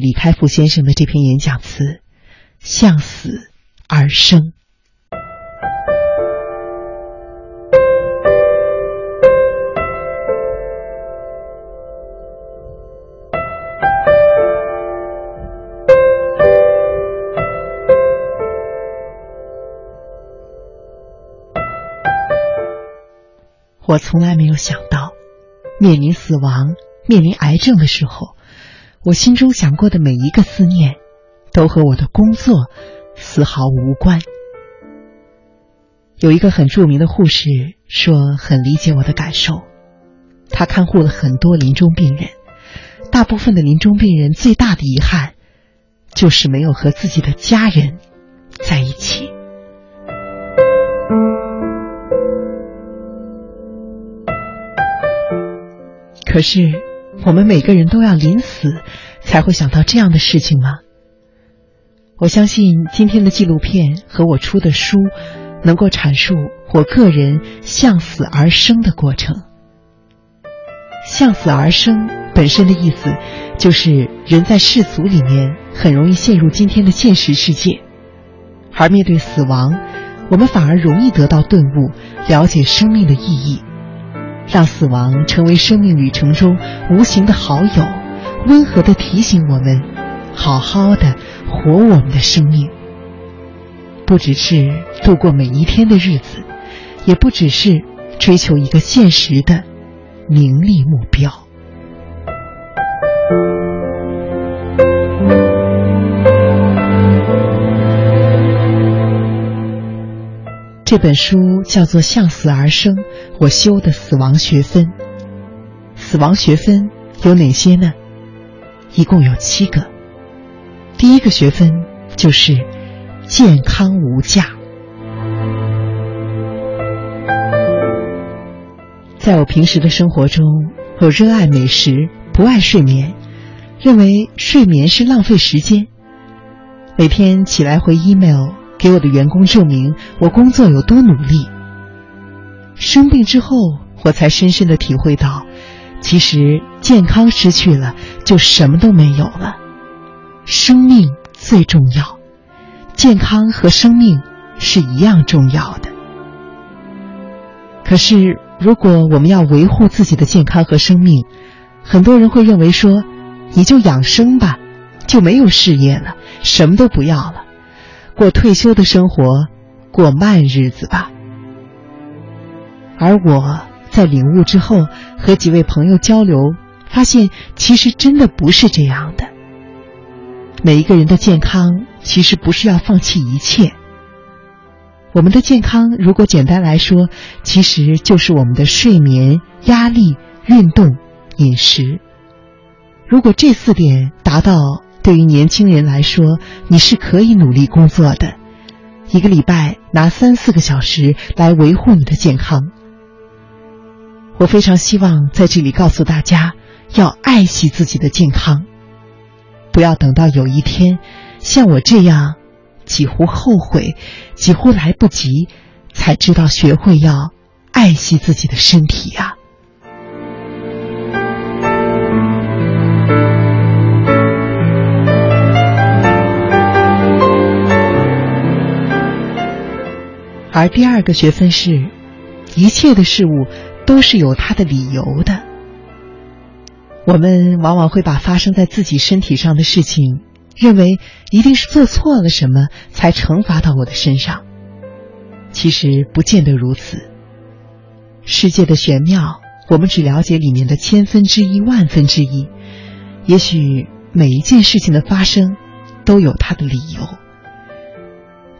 李开复先生的这篇演讲词《向死而生》。我从来没有想到，面临死亡、面临癌症的时候，我心中想过的每一个思念，都和我的工作丝毫无关。有一个很著名的护士说，很理解我的感受。他看护了很多临终病人，大部分的临终病人最大的遗憾，就是没有和自己的家人在一起。可是，我们每个人都要临死才会想到这样的事情吗？我相信今天的纪录片和我出的书，能够阐述我个人向死而生的过程。向死而生本身的意思，就是人在世俗里面很容易陷入今天的现实世界，而面对死亡，我们反而容易得到顿悟，了解生命的意义。让死亡成为生命旅程中无形的好友，温和的提醒我们，好好的活我们的生命。不只是度过每一天的日子，也不只是追求一个现实的名利目标。这本书叫做《向死而生》，我修的死亡学分。死亡学分有哪些呢？一共有七个。第一个学分就是健康无价。在我平时的生活中，我热爱美食，不爱睡眠，认为睡眠是浪费时间。每天起来回 email。给我的员工证明我工作有多努力。生病之后，我才深深的体会到，其实健康失去了就什么都没有了。生命最重要，健康和生命是一样重要的。可是，如果我们要维护自己的健康和生命，很多人会认为说，你就养生吧，就没有事业了，什么都不要了。过退休的生活，过慢日子吧。而我在领悟之后，和几位朋友交流，发现其实真的不是这样的。每一个人的健康，其实不是要放弃一切。我们的健康，如果简单来说，其实就是我们的睡眠、压力、运动、饮食。如果这四点达到。对于年轻人来说，你是可以努力工作的，一个礼拜拿三四个小时来维护你的健康。我非常希望在这里告诉大家，要爱惜自己的健康，不要等到有一天像我这样几乎后悔、几乎来不及，才知道学会要爱惜自己的身体呀。而第二个学分是，一切的事物都是有它的理由的。我们往往会把发生在自己身体上的事情，认为一定是做错了什么才惩罚到我的身上。其实不见得如此。世界的玄妙，我们只了解里面的千分之一、万分之一。也许每一件事情的发生，都有它的理由。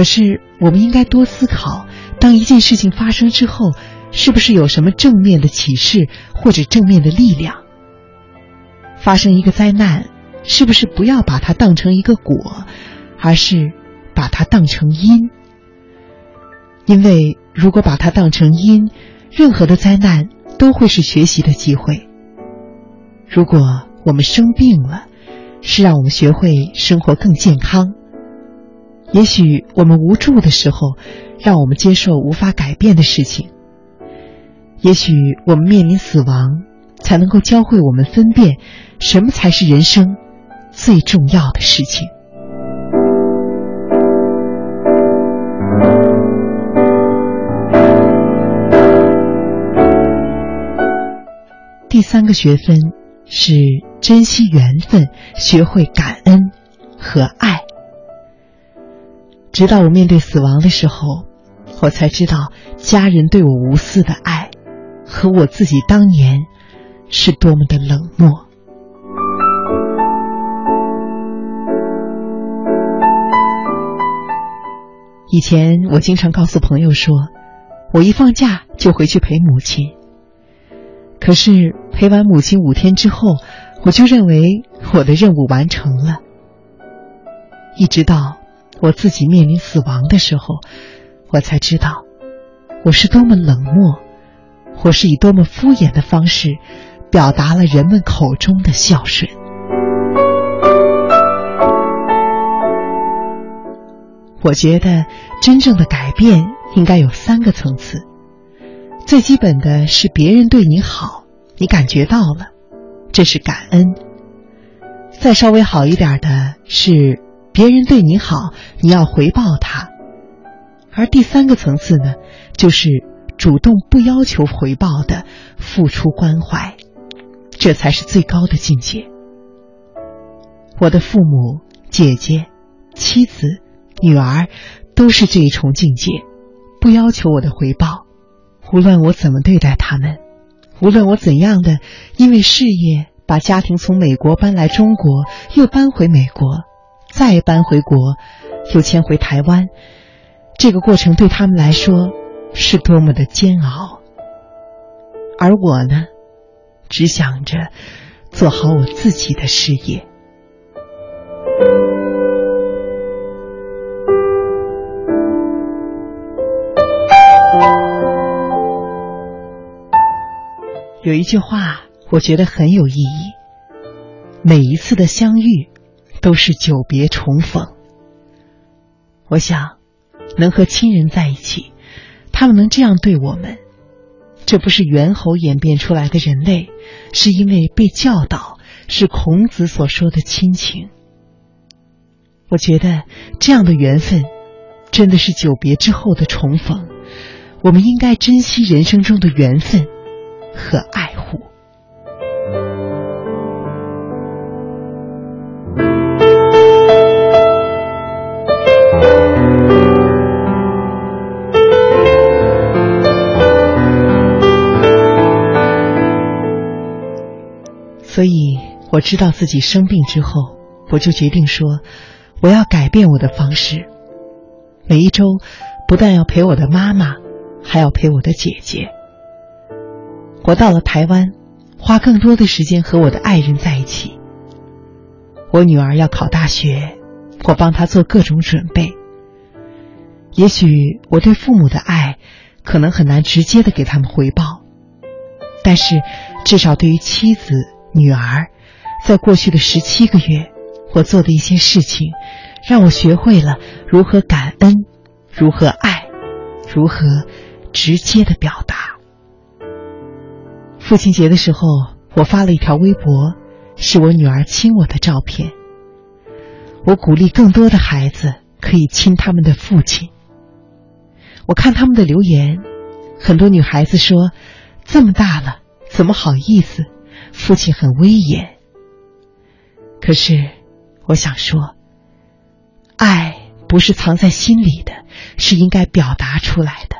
可是，我们应该多思考：当一件事情发生之后，是不是有什么正面的启示或者正面的力量？发生一个灾难，是不是不要把它当成一个果，而是把它当成因？因为如果把它当成因，任何的灾难都会是学习的机会。如果我们生病了，是让我们学会生活更健康。也许我们无助的时候，让我们接受无法改变的事情；也许我们面临死亡，才能够教会我们分辨什么才是人生最重要的事情。第三个学分是珍惜缘分，学会感恩和爱。直到我面对死亡的时候，我才知道家人对我无私的爱，和我自己当年是多么的冷漠。以前我经常告诉朋友说，我一放假就回去陪母亲。可是陪完母亲五天之后，我就认为我的任务完成了。一直到我自己面临死亡的时候，我才知道我是多么冷漠，或是以多么敷衍的方式表达了人们口中的孝顺。我觉得真正的改变应该有三个层次。最基本的是别人对你好，你感觉到了，这是感恩。再稍微好一点的是别人对你好，你要回报他。而第三个层次呢，就是主动不要求回报的付出关怀，这才是最高的境界。我的父母、姐姐、妻子、女儿都是这一重境界，不要求我的回报。无论我怎么对待他们，无论我怎样的因为事业把家庭从美国搬来中国，又搬回美国，再搬回国，又迁回台湾，这个过程对他们来说是多么的煎熬。而我呢，只想着做好我自己的事业。有一句话，我觉得很有意义。每一次的相遇，都是久别重逢。我想，能和亲人在一起，他们能这样对我们，这不是猿猴演变出来的人类，是因为被教导，是孔子所说的亲情。我觉得这样的缘分，真的是久别之后的重逢。我们应该珍惜人生中的缘分。和爱我知道自己生病之后，我就决定说，我要改变我的方式。每一周，不但要陪我的妈妈，还要陪我的姐姐。我到了台湾，花更多的时间和我的爱人在一起。我女儿要考大学，我帮她做各种准备。也许我对父母的爱，可能很难直接的给他们回报，但是至少对于妻子、女儿，在过去的十七个月，我做的一些事情，让我学会了如何感恩，如何爱，如何直接的表达。父亲节的时候，我发了一条微博，是我女儿亲我的照片。我鼓励更多的孩子可以亲他们的父亲。我看他们的留言，很多女孩子说：“这么大了，怎么好意思？父亲很威严。”可是，我想说，爱不是藏在心里的，是应该表达出来的。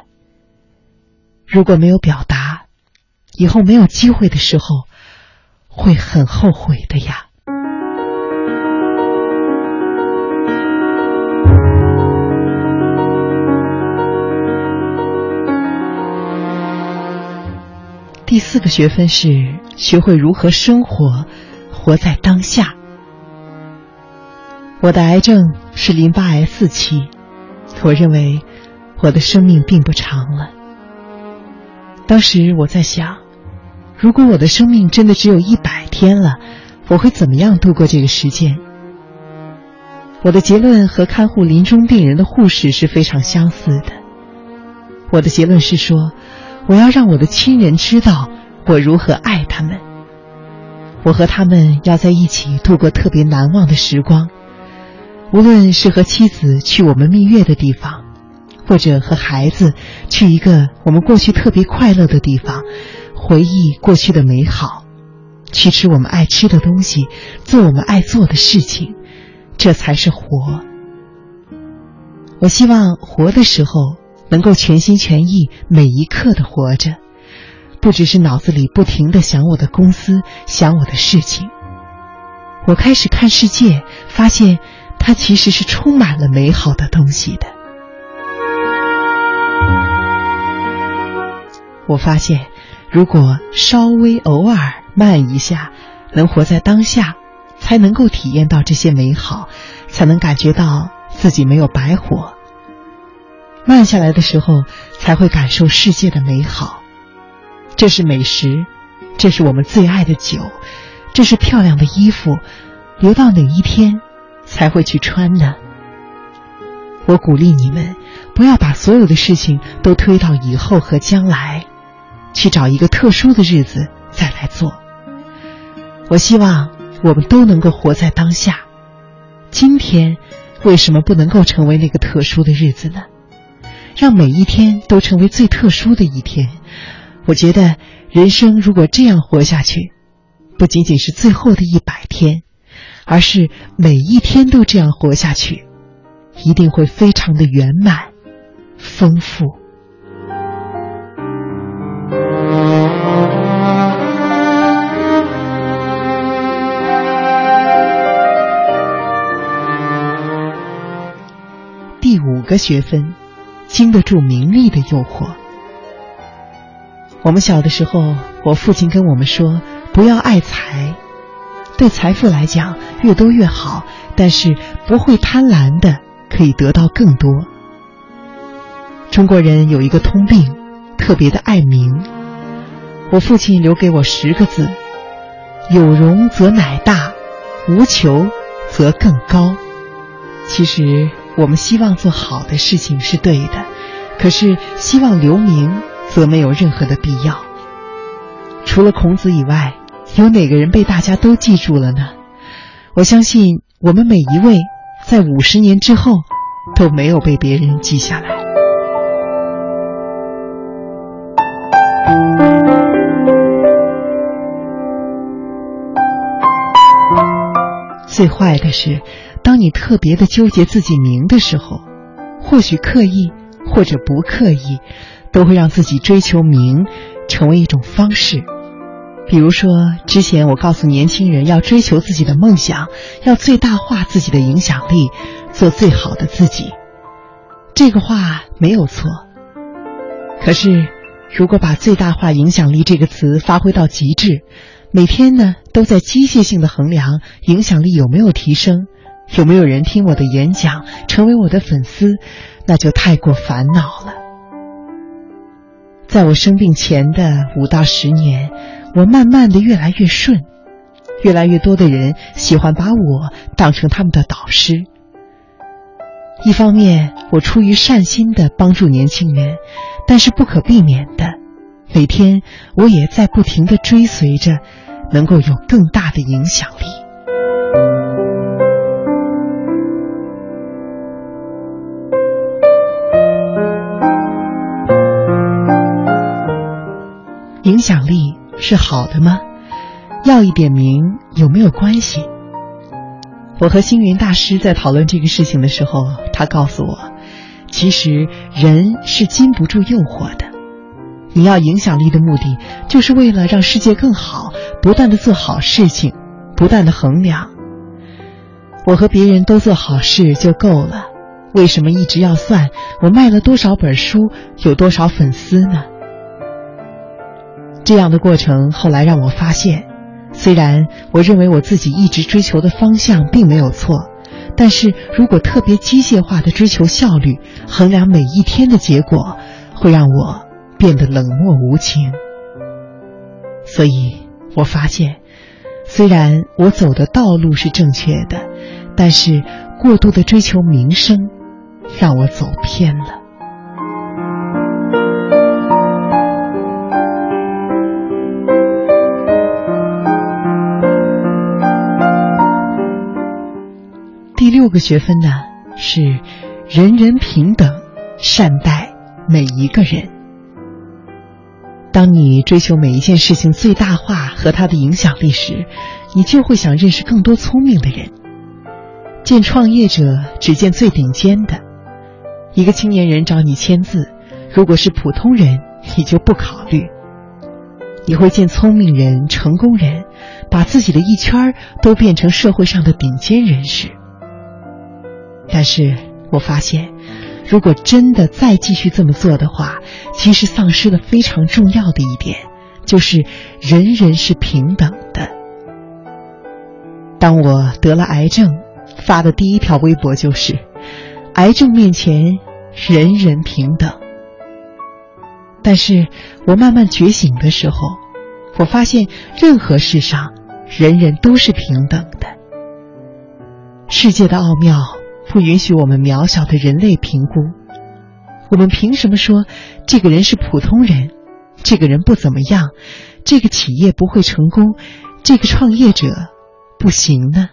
如果没有表达，以后没有机会的时候，会很后悔的呀。第四个学分是学会如何生活，活在当下。我的癌症是淋巴癌四期，我认为我的生命并不长了。当时我在想，如果我的生命真的只有一百天了，我会怎么样度过这个时间？我的结论和看护临终病人的护士是非常相似的。我的结论是说，我要让我的亲人知道我如何爱他们。我和他们要在一起度过特别难忘的时光，无论是和妻子去我们蜜月的地方，或者和孩子去一个我们过去特别快乐的地方，回忆过去的美好，去吃我们爱吃的东西，做我们爱做的事情，这才是活。我希望活的时候能够全心全意，每一刻的活着。不只是脑子里不停的想我的公司，想我的事情。我开始看世界，发现它其实是充满了美好的东西的。我发现，如果稍微偶尔慢一下，能活在当下，才能够体验到这些美好，才能感觉到自己没有白活。慢下来的时候，才会感受世界的美好。这是美食，这是我们最爱的酒，这是漂亮的衣服，留到哪一天才会去穿呢？我鼓励你们，不要把所有的事情都推到以后和将来，去找一个特殊的日子再来做。我希望我们都能够活在当下。今天为什么不能够成为那个特殊的日子呢？让每一天都成为最特殊的一天。我觉得人生如果这样活下去，不仅仅是最后的一百天，而是每一天都这样活下去，一定会非常的圆满、丰富。第五个学分，经得住名利的诱惑。我们小的时候，我父亲跟我们说：“不要爱财，对财富来讲，越多越好。但是不会贪婪的，可以得到更多。”中国人有一个通病，特别的爱名。我父亲留给我十个字：“有容则乃大，无求则更高。”其实我们希望做好的事情是对的，可是希望留名。则没有任何的必要。除了孔子以外，有哪个人被大家都记住了呢？我相信我们每一位，在五十年之后，都没有被别人记下来。最坏的是，当你特别的纠结自己名的时候，或许刻意，或者不刻意。都会让自己追求名成为一种方式，比如说，之前我告诉年轻人要追求自己的梦想，要最大化自己的影响力，做最好的自己，这个话没有错。可是，如果把“最大化影响力”这个词发挥到极致，每天呢都在机械性的衡量影响力有没有提升，有没有人听我的演讲，成为我的粉丝，那就太过烦恼了。在我生病前的五到十年，我慢慢的越来越顺，越来越多的人喜欢把我当成他们的导师。一方面，我出于善心的帮助年轻人，但是不可避免的，每天我也在不停的追随着，能够有更大的影响力。影响力是好的吗？要一点名有没有关系？我和星云大师在讨论这个事情的时候，他告诉我，其实人是禁不住诱惑的。你要影响力的目的，就是为了让世界更好，不断的做好事情，不断的衡量。我和别人都做好事就够了，为什么一直要算我卖了多少本书，有多少粉丝呢？这样的过程后来让我发现，虽然我认为我自己一直追求的方向并没有错，但是如果特别机械化的追求效率，衡量每一天的结果，会让我变得冷漠无情。所以我发现，虽然我走的道路是正确的，但是过度的追求名声，让我走偏了。第六个学分呢是人人平等，善待每一个人。当你追求每一件事情最大化和它的影响力时，你就会想认识更多聪明的人。见创业者只见最顶尖的。一个青年人找你签字，如果是普通人，你就不考虑。你会见聪明人、成功人，把自己的一圈都变成社会上的顶尖人士。但是我发现，如果真的再继续这么做的话，其实丧失了非常重要的一点，就是人人是平等的。当我得了癌症，发的第一条微博就是：“癌症面前，人人平等。”但是我慢慢觉醒的时候，我发现任何事上，人人都是平等的。世界的奥妙不允许我们渺小的人类评估。我们凭什么说这个人是普通人，这个人不怎么样，这个企业不会成功，这个创业者不行呢？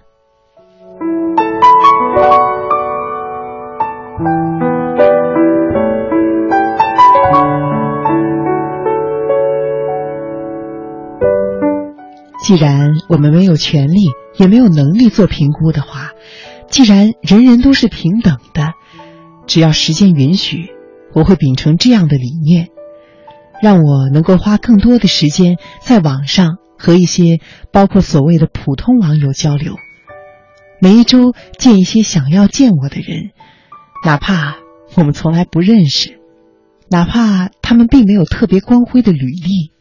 既然我们没有权利，也没有能力做评估的话，既然人人都是平等的，只要时间允许，我会秉承这样的理念，让我能够花更多的时间在网上和一些包括所谓的普通网友交流，每一周见一些想要见我的人，哪怕我们从来不认识，哪怕他们并没有特别光辉的履历，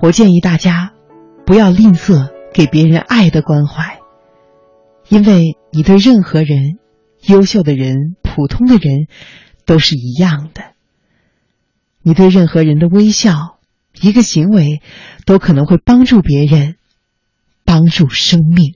我建议大家。不要吝啬给别人爱的关怀，因为你对任何人，优秀的人、普通的人，都是一样的。你对任何人的微笑，一个行为，都可能会帮助别人，帮助生命。